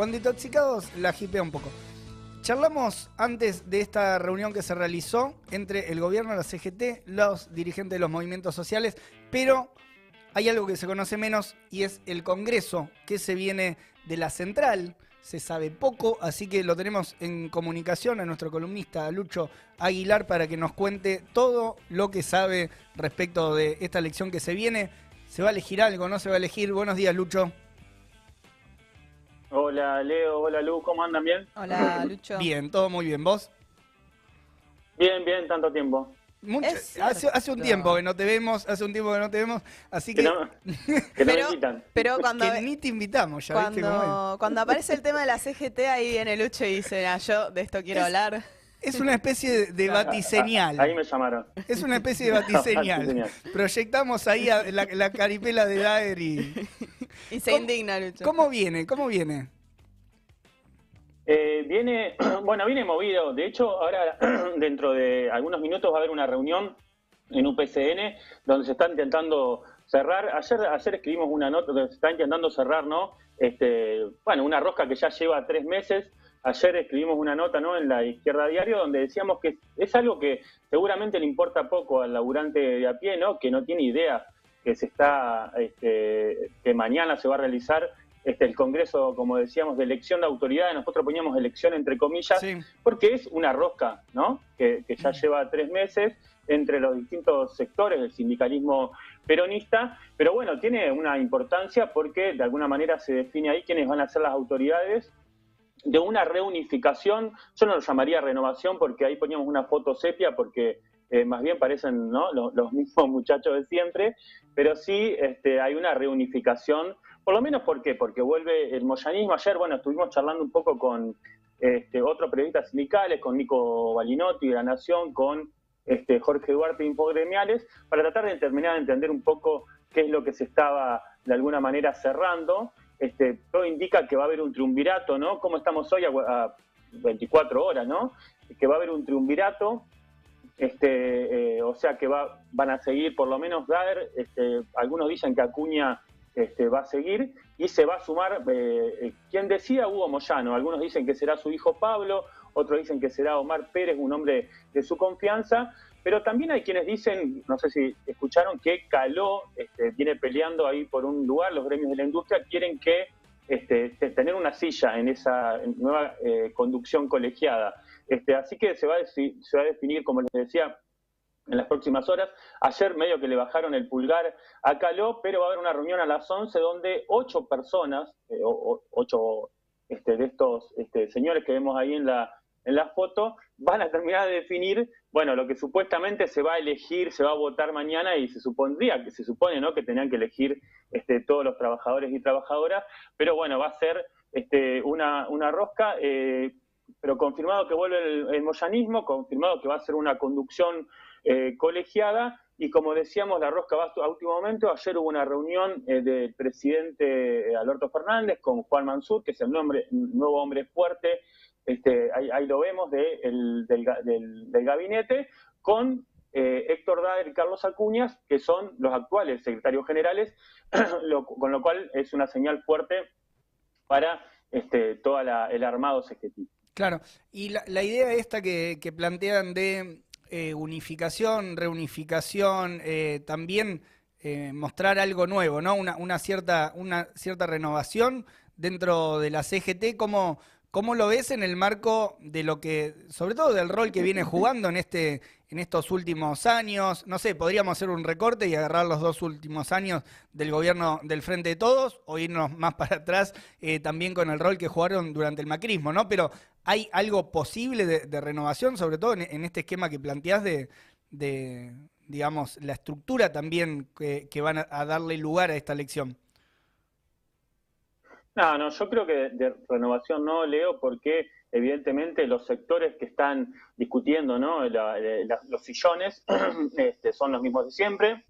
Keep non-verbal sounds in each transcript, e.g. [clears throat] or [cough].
Cuando intoxicados la jipea un poco. Charlamos antes de esta reunión que se realizó entre el gobierno, la CGT, los dirigentes de los movimientos sociales, pero hay algo que se conoce menos y es el Congreso que se viene de la central. Se sabe poco, así que lo tenemos en comunicación a nuestro columnista Lucho Aguilar para que nos cuente todo lo que sabe respecto de esta elección que se viene. ¿Se va a elegir algo? ¿No se va a elegir? Buenos días, Lucho. Hola Leo, hola Lu, ¿cómo andan? ¿Bien? Hola [laughs] Lucho. Bien, todo muy bien. ¿Vos? Bien, bien, tanto tiempo. Mucho, hace, hace, un tiempo que no te vemos, hace un tiempo que no te vemos, así que... Que no, [laughs] que no me invitan. Pero cuando... Que ni te invitamos, ya cuando, viste cómo es. Cuando aparece el tema de la CGT, ahí viene Lucho y dice, ah, yo de esto quiero Es- hablar. Es una especie de, batiseñal. [laughs] Ahí me llamaron. Es una especie de batiseñal. Batiseñal. Proyectamos ahí a la, la caripela de Daer y... Y se ¿Cómo- indigna Lucho. ¿Cómo viene? ¿Cómo viene? Eh, viene, [clears throat] bueno, viene movido. De hecho, ahora [clears throat] dentro de algunos minutos va a haber una reunión en UPCN donde se está intentando cerrar. Ayer, ayer escribimos una nota donde se está intentando cerrar, ¿no? Este, bueno, una rosca que ya lleva tres meses. Ayer escribimos una nota, ¿no? En la Izquierda Diario donde decíamos que es algo que seguramente le importa poco al laburante de a pie, ¿no? Que no tiene idea que se está, este, que mañana se va a realizar este, el Congreso, como decíamos, de elección de autoridades. Nosotros poníamos elección entre comillas Sí. porque es una rosca, ¿no? Que, que ya lleva tres meses entre los distintos sectores del sindicalismo peronista, pero bueno, tiene una importancia porque de alguna manera se define ahí quiénes van a ser las autoridades de una reunificación, yo no lo llamaría renovación porque ahí poníamos una foto sepia porque eh, más bien parecen los [laughs] mismos muchachos de siempre, pero sí este, hay una reunificación, por lo menos ¿por qué? Porque vuelve el moyanismo. Ayer, bueno, estuvimos charlando un poco con este, otros periodistas sindicales, con Nico Balinotti de La Nación, con este, Jorge Duarte de Infogremiales, para tratar de terminar de entender un poco qué es lo que se estaba de alguna manera cerrando. Este, todo indica que va a haber un triunvirato, ¿no? Como estamos hoy a, a 24 horas, ¿no? Que va a haber un triunvirato, este, eh, o sea que va, van a seguir por lo menos Daer, este, algunos dicen que Acuña este, va a seguir y se va a sumar, eh, eh, quien decía Hugo Moyano, algunos dicen que será su hijo Pablo, otros dicen que será Omar Pérez, un hombre de su confianza, pero también hay quienes dicen, no sé si escucharon, que Caló este, viene peleando ahí por un lugar, los gremios de la industria quieren que este, te- tener una silla en esa nueva eh, conducción colegiada. Este, así que se va, a definir, como les decía, en las próximas horas. Ayer medio que le bajaron el pulgar a Caló, pero va a haber una reunión a las 11 donde ocho personas, eh, ocho este, de estos este, señores que vemos ahí en la, en la foto, van a terminar de definir, bueno, lo que supuestamente se va a elegir, se va a votar mañana y se supondría, que se supone, ¿no?, que tenían que elegir todos los trabajadores y trabajadoras, pero bueno, va a ser una, una rosca, eh, pero confirmado que vuelve el, moyanismo, confirmado que va a ser una conducción eh, colegiada, y como decíamos, la rosca va a último momento. Ayer hubo una reunión eh, del presidente eh, Alberto Fernández con Juan Mansur, que es el nuevo hombre fuerte, este, ahí, ahí lo vemos, de, el- del, del- del gabinete, con Héctor Daer y Carlos Acuñas, que son los actuales secretarios generales, [clears throat] lo- con lo cual es una señal fuerte para este, todo el armado CGT. Claro. Y la, la idea esta que, que plantean de eh, unificación, reunificación, eh, también eh, mostrar algo nuevo, ¿no? Una, una cierta, una cierta renovación dentro de la CGT, ¿cómo, cómo lo ves en el marco de lo que, sobre todo del rol que viene jugando en este, en estos últimos años? No sé, podríamos hacer un recorte y agarrar los dos últimos años del gobierno del Frente de Todos o irnos más para atrás eh, también con el rol que jugaron durante el macrismo, ¿no? Pero ¿hay algo posible de, renovación, sobre todo en, este esquema que planteás de, de, digamos, la estructura también que, van a darle lugar a esta elección? No, no, yo creo que de, renovación no, Leo, porque evidentemente los sectores que están discutiendo ¿no? La- la- los sillones [clears throat] este, son los mismos de siempre.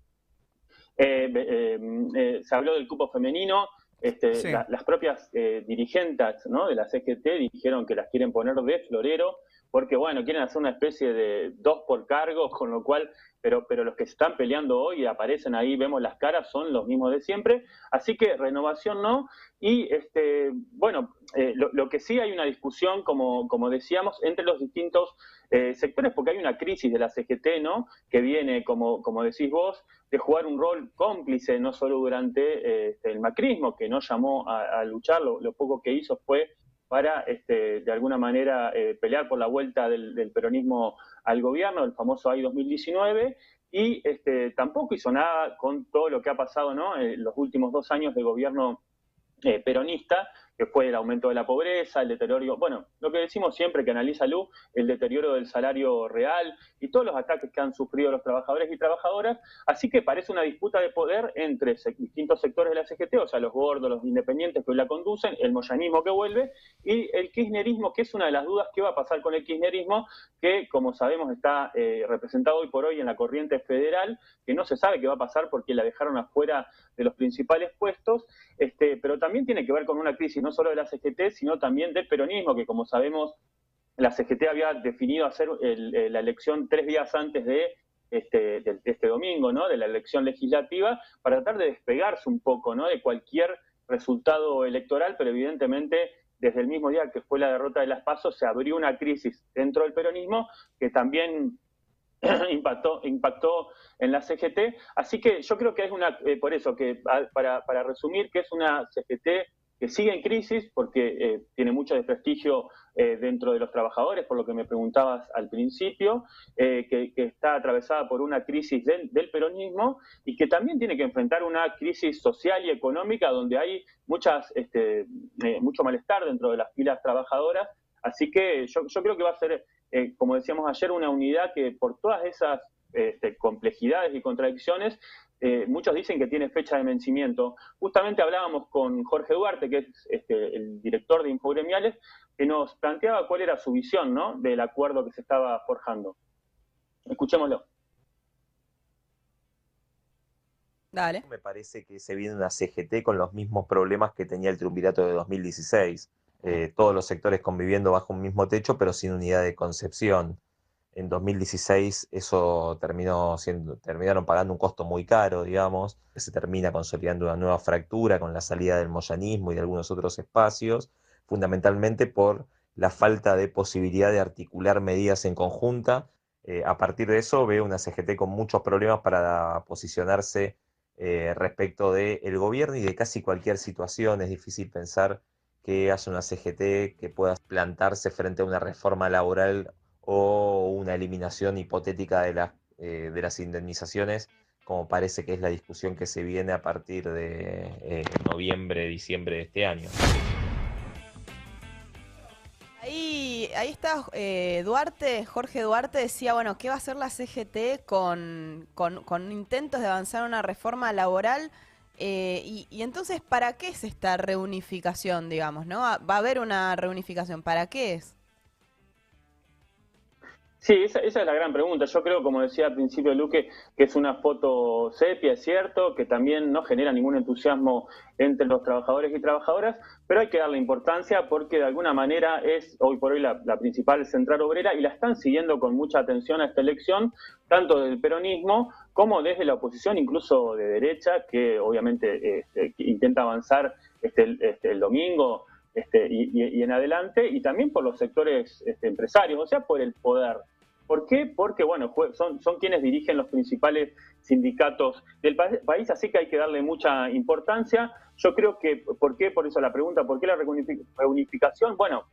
Eh, eh, eh, se habló del cupo femenino, este, Sí. la- las propias eh, dirigentes ¿no? de la CGT dijeron que las quieren poner de florero, porque bueno, quieren hacer una especie de dos por cargo, [laughs] con lo cual pero, pero los que se están peleando hoy y aparecen ahí, vemos las caras, son los mismos de siempre. Así que renovación no. Y este, bueno, eh, lo, que sí hay una discusión, como, como decíamos, entre los distintos eh, sectores, porque hay una crisis de la CGT, ¿no? Que viene, como, como decís vos, de jugar un rol cómplice, no solo durante este, el macrismo, que no llamó a, luchar, lo, poco que hizo fue para, este, de alguna manera, eh, pelear por la vuelta del, peronismo al gobierno, el famoso AI 2019, y este, tampoco hizo nada con todo lo que ha pasado ¿no? en los últimos dos años de gobierno eh, peronista, que fue el aumento de la pobreza, el deterioro, bueno, lo que decimos siempre que analiza Lu, el deterioro del salario real y todos los ataques que han sufrido los trabajadores y trabajadoras, así que parece una disputa de poder entre distintos sectores de la CGT, o sea, los gordos, los independientes que hoy la conducen, el moyanismo que vuelve y el kirchnerismo, que es una de las dudas que va a pasar con el kirchnerismo, que como sabemos está eh, representado hoy por hoy en la corriente federal, que no se sabe qué va a pasar porque la dejaron afuera de los principales puestos, este, pero también tiene que ver con una crisis solo de la CGT, sino también del peronismo, que como sabemos, la CGT había definido hacer eh, la elección tres días antes de este, de, este domingo, ¿no? de la elección legislativa, para tratar de despegarse un poco ¿no? de cualquier resultado electoral, pero evidentemente desde el mismo día que fue la derrota de las PASO se abrió una crisis dentro del peronismo que también [clears throat] impactó, impactó en la CGT. Así que yo creo que es una, eh, por eso, que para, para resumir, que es una CGT que sigue en crisis porque eh, tiene mucho desprestigio eh, dentro de los trabajadores, por lo que me preguntabas al principio, eh, que, está atravesada por una crisis del, peronismo y que también tiene que enfrentar una crisis social y económica donde hay muchas, este, mucho malestar dentro de las filas trabajadoras. Así que yo, creo que va a ser, como decíamos ayer, una unidad que por todas esas este, complejidades y contradicciones eh, muchos dicen que tiene fecha de vencimiento. Justamente hablábamos con Jorge Duarte, que es este, el director de Infogremiales, que nos planteaba cuál era su visión ¿no? del acuerdo que se estaba forjando. Escuchémoslo. Dale. Me parece que se viene una CGT con los mismos problemas que tenía el triunvirato de 2016. Eh, todos los sectores conviviendo bajo un mismo techo, pero sin unidad de concepción en 2016 eso terminó terminaron pagando un costo muy caro, digamos, se termina consolidando una nueva fractura con la salida del moyanismo y de algunos otros espacios, fundamentalmente por la falta de posibilidad de articular medidas en conjunta. Eh, a partir de eso veo una CGT con muchos problemas para posicionarse eh, respecto del gobierno y de casi cualquier situación. Es difícil pensar que haya una CGT que pueda plantarse frente a una reforma laboral o una eliminación hipotética de, eh, de las indemnizaciones, como parece que es la discusión que se viene a partir de eh, noviembre, diciembre de este año. Ahí, ahí está eh, Duarte, Jorge Duarte decía, bueno, ¿qué va a hacer la CGT con, con, intentos de avanzar una reforma laboral? y, y, entonces, ¿para qué es esta reunificación, digamos, no? Va a haber una reunificación, ¿para qué es? Sí, esa, es la gran pregunta. Yo creo, como decía al principio Luque, que es una foto sepia, es cierto, que también no genera ningún entusiasmo entre los trabajadores y trabajadoras, pero hay que darle importancia porque de alguna manera es hoy por hoy la, principal central obrera y la están siguiendo con mucha atención a esta elección, tanto del peronismo como desde la oposición, incluso de derecha, que obviamente este, intenta avanzar este, este, el domingo este, y, en adelante, y también por los sectores este, empresarios, o sea, por el poder. ¿Por qué? Porque, bueno, son, son quienes dirigen los principales sindicatos del país, así que hay que darle mucha importancia. Yo creo que, ¿por qué? Por eso la pregunta, ¿por qué la reunificación? Bueno,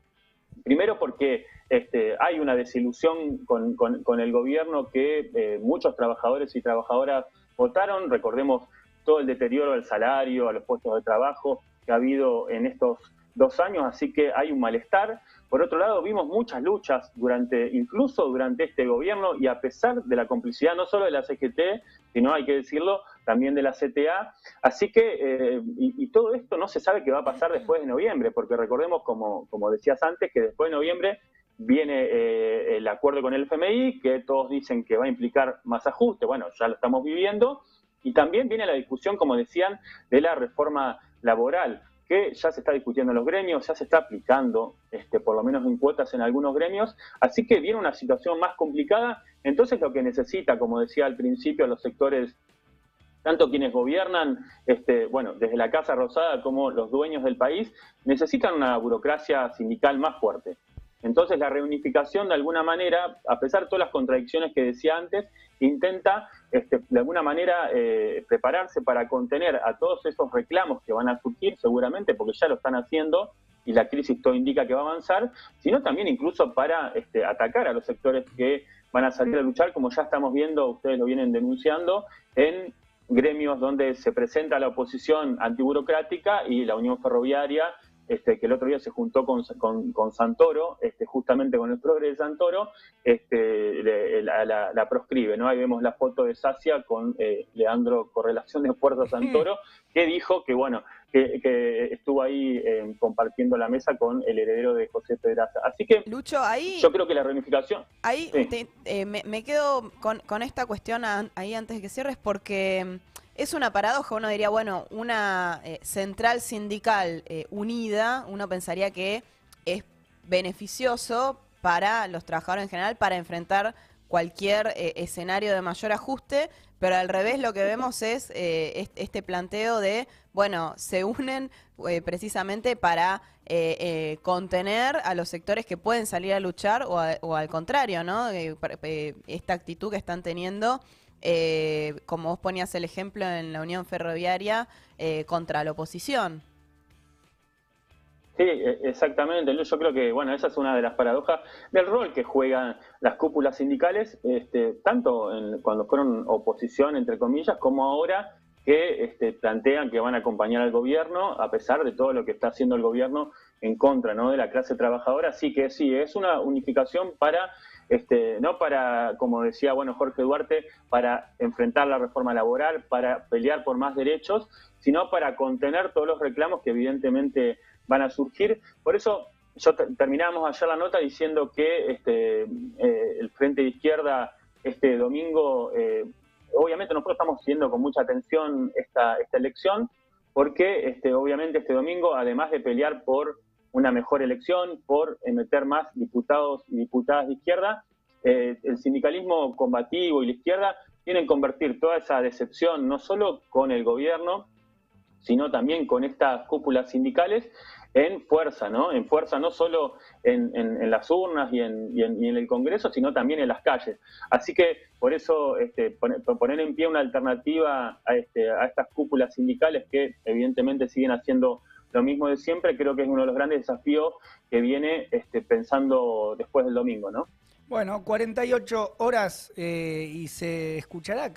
primero porque este, hay una desilusión con, con, el gobierno que eh, muchos trabajadores y trabajadoras votaron, recordemos todo el deterioro del salario, a los puestos de trabajo que ha habido en estos dos años, así que hay un malestar. Por otro lado, vimos muchas luchas durante, incluso durante este gobierno, y a pesar de la complicidad no solo de la CGT, sino hay que decirlo, también de la CTA. Así que, eh, y, todo esto no se sabe qué va a pasar después de noviembre, porque recordemos, como, como decías antes, que después de noviembre viene eh, el acuerdo con el FMI, que todos dicen que va a implicar más ajuste. Bueno, ya lo estamos viviendo. Y también viene la discusión, como decían, de la reforma laboral que ya se está discutiendo en los gremios, ya se está aplicando, este, por lo menos en cuotas en algunos gremios, así que viene una situación más complicada, entonces lo que necesita, como decía al principio, los sectores, tanto quienes gobiernan, este, bueno, desde la Casa Rosada como los dueños del país, necesitan una burocracia sindical más fuerte. Entonces la reunificación de alguna manera, a pesar de todas las contradicciones que decía antes, intenta este, de alguna manera eh, prepararse para contener a todos esos reclamos que van a surgir seguramente, porque ya lo están haciendo y la crisis todo indica que va a avanzar, sino también incluso para este, atacar a los sectores que van a salir a luchar, como ya estamos viendo, ustedes lo vienen denunciando, en gremios donde se presenta la oposición antiburocrática y la Unión Ferroviaria este, que el otro día se juntó con, con, Santoro, este, justamente con el progre de Santoro, este, la, proscribe, ¿no? Ahí vemos la foto de Sacia con eh, Leandro Correlación de Puerto [laughs] Santoro, que dijo que, bueno, que, estuvo ahí eh, compartiendo la mesa con el heredero de José Pedraza. Así que, Lucho, ahí... Yo creo que la reunificación... Ahí eh, me, quedo con, con esta cuestión ahí antes de que cierres, porque es una paradoja, uno diría, bueno, una eh, central sindical eh, unida, uno pensaría que es beneficioso para los trabajadores en general para enfrentar cualquier eh, escenario de mayor ajuste, pero al revés lo que vemos es este planteo de, bueno, se unen precisamente para contener a los sectores que pueden salir a luchar o, o al contrario, ¿no? esta actitud que están teniendo eh, como vos ponías el ejemplo en la Unión Ferroviaria, eh, contra la oposición. Sí, e, exactamente. Yo creo que, bueno, esa es una de las paradojas del rol que juegan las cúpulas sindicales, este, tanto cuando fueron oposición, entre comillas, como ahora que este, plantean que van a acompañar al gobierno, a pesar de todo lo que está haciendo el gobierno en contra ¿no? de la clase trabajadora. Así que sí, es una unificación para este, no para, como decía bueno Jorge Duarte, para enfrentar la reforma laboral, para pelear por más derechos, sino para contener todos los reclamos que evidentemente van a surgir. Por eso yo terminamos ayer la nota diciendo que este, eh, el Frente de Izquierda este domingo, eh, obviamente nosotros estamos siguiendo con mucha atención esta, esta elección, porque este, obviamente este domingo, además de pelear por una mejor elección, por meter más diputados y diputadas de izquierda. Eh, el sindicalismo combativo y la izquierda quieren convertir toda esa decepción no solo con el gobierno, sino también con estas cúpulas sindicales en fuerza, ¿no? En fuerza no solo en, las urnas y en, el Congreso, sino también en las calles. Así que por eso este, poner en pie una alternativa a, este, a estas cúpulas sindicales que evidentemente siguen haciendo lo mismo de siempre, creo que es uno de los grandes desafíos que viene este, pensando después del domingo, ¿no? Bueno, 48 horas eh, y se escuchará